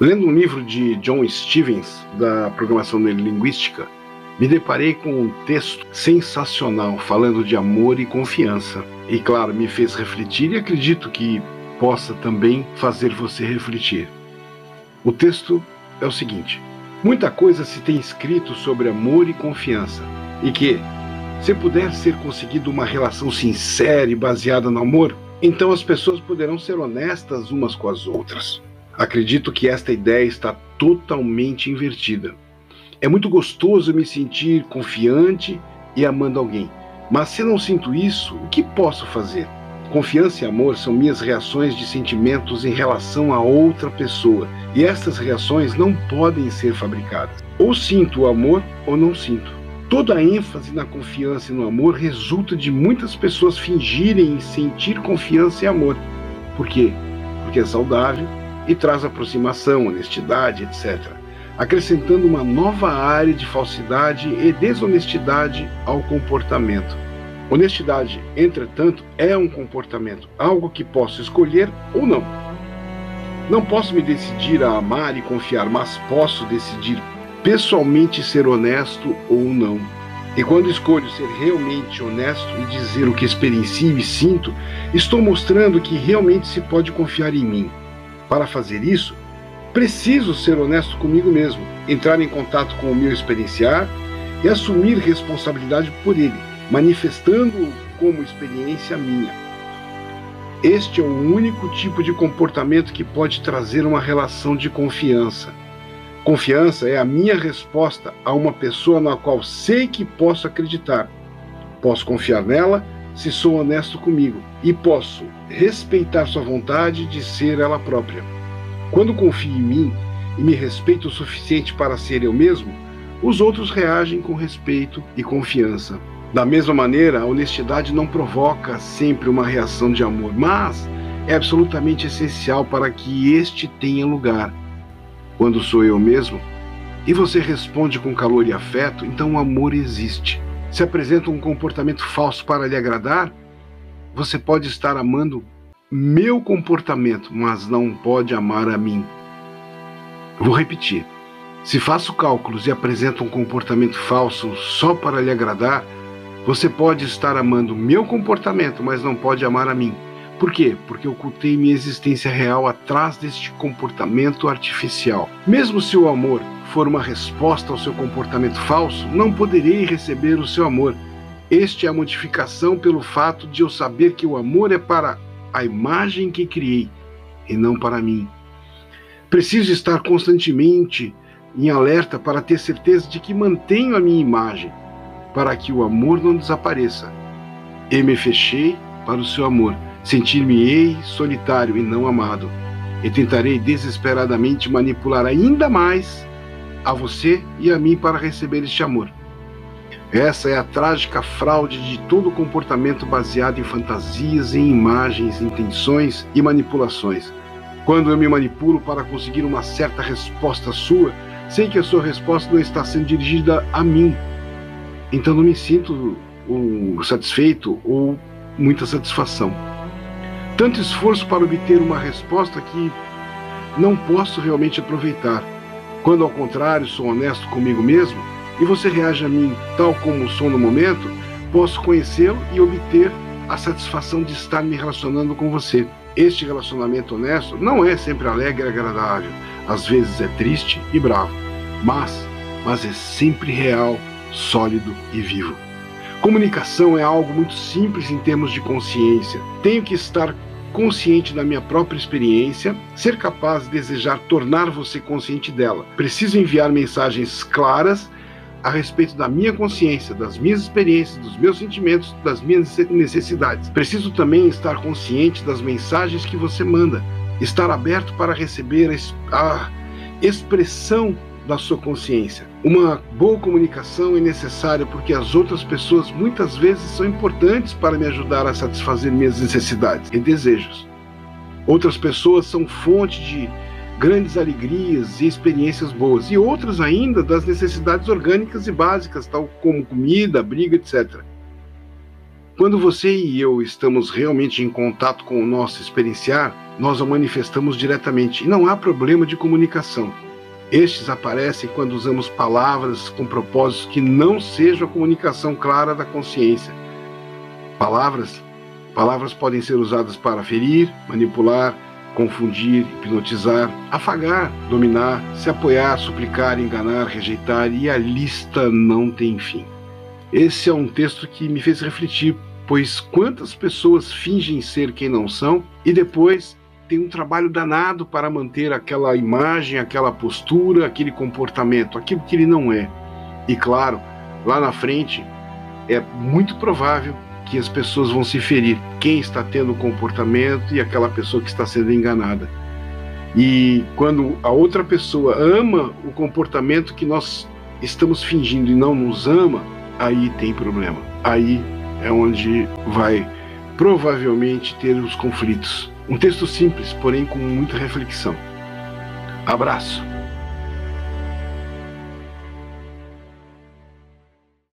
Lendo um livro de John Stevens, da programação neurolinguística, me deparei com um texto sensacional falando de amor e confiança. E claro, me fez refletir e acredito que possa também fazer você refletir. O texto é o seguinte: muita coisa se tem escrito sobre amor e confiança, e que, se puder ser conseguido uma relação sincera e baseada no amor, então as pessoas poderão ser honestas umas com as outras. Acredito que esta ideia está totalmente invertida. É muito gostoso me sentir confiante e amando alguém, mas se não sinto isso, o que posso fazer? Confiança e amor são minhas reações de sentimentos em relação a outra pessoa, e essas reações não podem ser fabricadas. Ou sinto o amor ou não sinto. Toda a ênfase na confiança e no amor resulta de muitas pessoas fingirem sentir confiança e amor. Por quê? Porque é saudável e traz aproximação, honestidade, etc., acrescentando uma nova área de falsidade e desonestidade ao comportamento. Honestidade, entretanto, é um comportamento, algo que posso escolher ou não. Não posso me decidir a amar e confiar, mas posso decidir pessoalmente ser honesto ou não. E quando escolho ser realmente honesto e dizer o que experiencio e sinto, estou mostrando que realmente se pode confiar em mim. Para fazer isso, preciso ser honesto comigo mesmo, entrar em contato com o meu experienciar e assumir responsabilidade por ele, manifestando-o como experiência minha. Este é o único tipo de comportamento que pode trazer uma relação de confiança. Confiança é a minha resposta a uma pessoa na qual sei que posso acreditar. Posso confiar nela se sou honesto comigo e posso respeitar sua vontade de ser ela própria. Quando confio em mim e me respeito o suficiente para ser eu mesmo, os outros reagem com respeito e confiança. Da mesma maneira, a honestidade não provoca sempre uma reação de amor, mas é absolutamente essencial para que este tenha lugar. Quando sou eu mesmo e você responde com calor e afeto, então o amor existe se apresenta um comportamento falso para lhe agradar, você pode estar amando meu comportamento, mas não pode amar a mim. Vou repetir. Se faço cálculos e apresento um comportamento falso só para lhe agradar, você pode estar amando meu comportamento, mas não pode amar a mim. Por quê? Porque ocultei minha existência real atrás deste comportamento artificial. Mesmo se o amor for uma resposta ao seu comportamento falso, não poderei receber o seu amor. Este é a modificação pelo fato de eu saber que o amor é para a imagem que criei e não para mim. Preciso estar constantemente em alerta para ter certeza de que mantenho a minha imagem, para que o amor não desapareça. E me fechei para o seu amor. Sentir-me-ei solitário e não amado. E tentarei desesperadamente manipular ainda mais a você e a mim para receber este amor. Essa é a trágica fraude de todo comportamento baseado em fantasias, em imagens, intenções e manipulações. Quando eu me manipulo para conseguir uma certa resposta sua, sei que a sua resposta não está sendo dirigida a mim. Então não me sinto satisfeito ou muita satisfação. Tanto esforço para obter uma resposta que não posso realmente aproveitar. Quando, ao contrário, sou honesto comigo mesmo e você reage a mim tal como sou no momento, posso conhecê-lo e obter a satisfação de estar me relacionando com você. Este relacionamento honesto não é sempre alegre e agradável, às vezes é triste e bravo, mas, mas é sempre real, sólido e vivo. Comunicação é algo muito simples em termos de consciência. Tenho que estar consciente da minha própria experiência, ser capaz de desejar tornar você consciente dela. Preciso enviar mensagens claras a respeito da minha consciência, das minhas experiências, dos meus sentimentos, das minhas necessidades. Preciso também estar consciente das mensagens que você manda, estar aberto para receber a expressão da sua consciência. Uma boa comunicação é necessária porque as outras pessoas muitas vezes são importantes para me ajudar a satisfazer minhas necessidades e desejos. Outras pessoas são fonte de grandes alegrias e experiências boas, e outras ainda das necessidades orgânicas e básicas, tal como comida, abrigo, etc. Quando você e eu estamos realmente em contato com o nosso experienciar, nós o manifestamos diretamente e não há problema de comunicação. Estes aparecem quando usamos palavras com propósitos que não sejam a comunicação clara da consciência. Palavras, palavras podem ser usadas para ferir, manipular, confundir, hipnotizar, afagar, dominar, se apoiar, suplicar, enganar, rejeitar e a lista não tem fim. Esse é um texto que me fez refletir, pois quantas pessoas fingem ser quem não são e depois tem um trabalho danado para manter aquela imagem, aquela postura, aquele comportamento, aquilo que ele não é. E claro, lá na frente é muito provável que as pessoas vão se ferir. Quem está tendo o comportamento e aquela pessoa que está sendo enganada. E quando a outra pessoa ama o comportamento que nós estamos fingindo e não nos ama, aí tem problema. Aí é onde vai provavelmente ter os conflitos. Um texto simples, porém com muita reflexão. Abraço.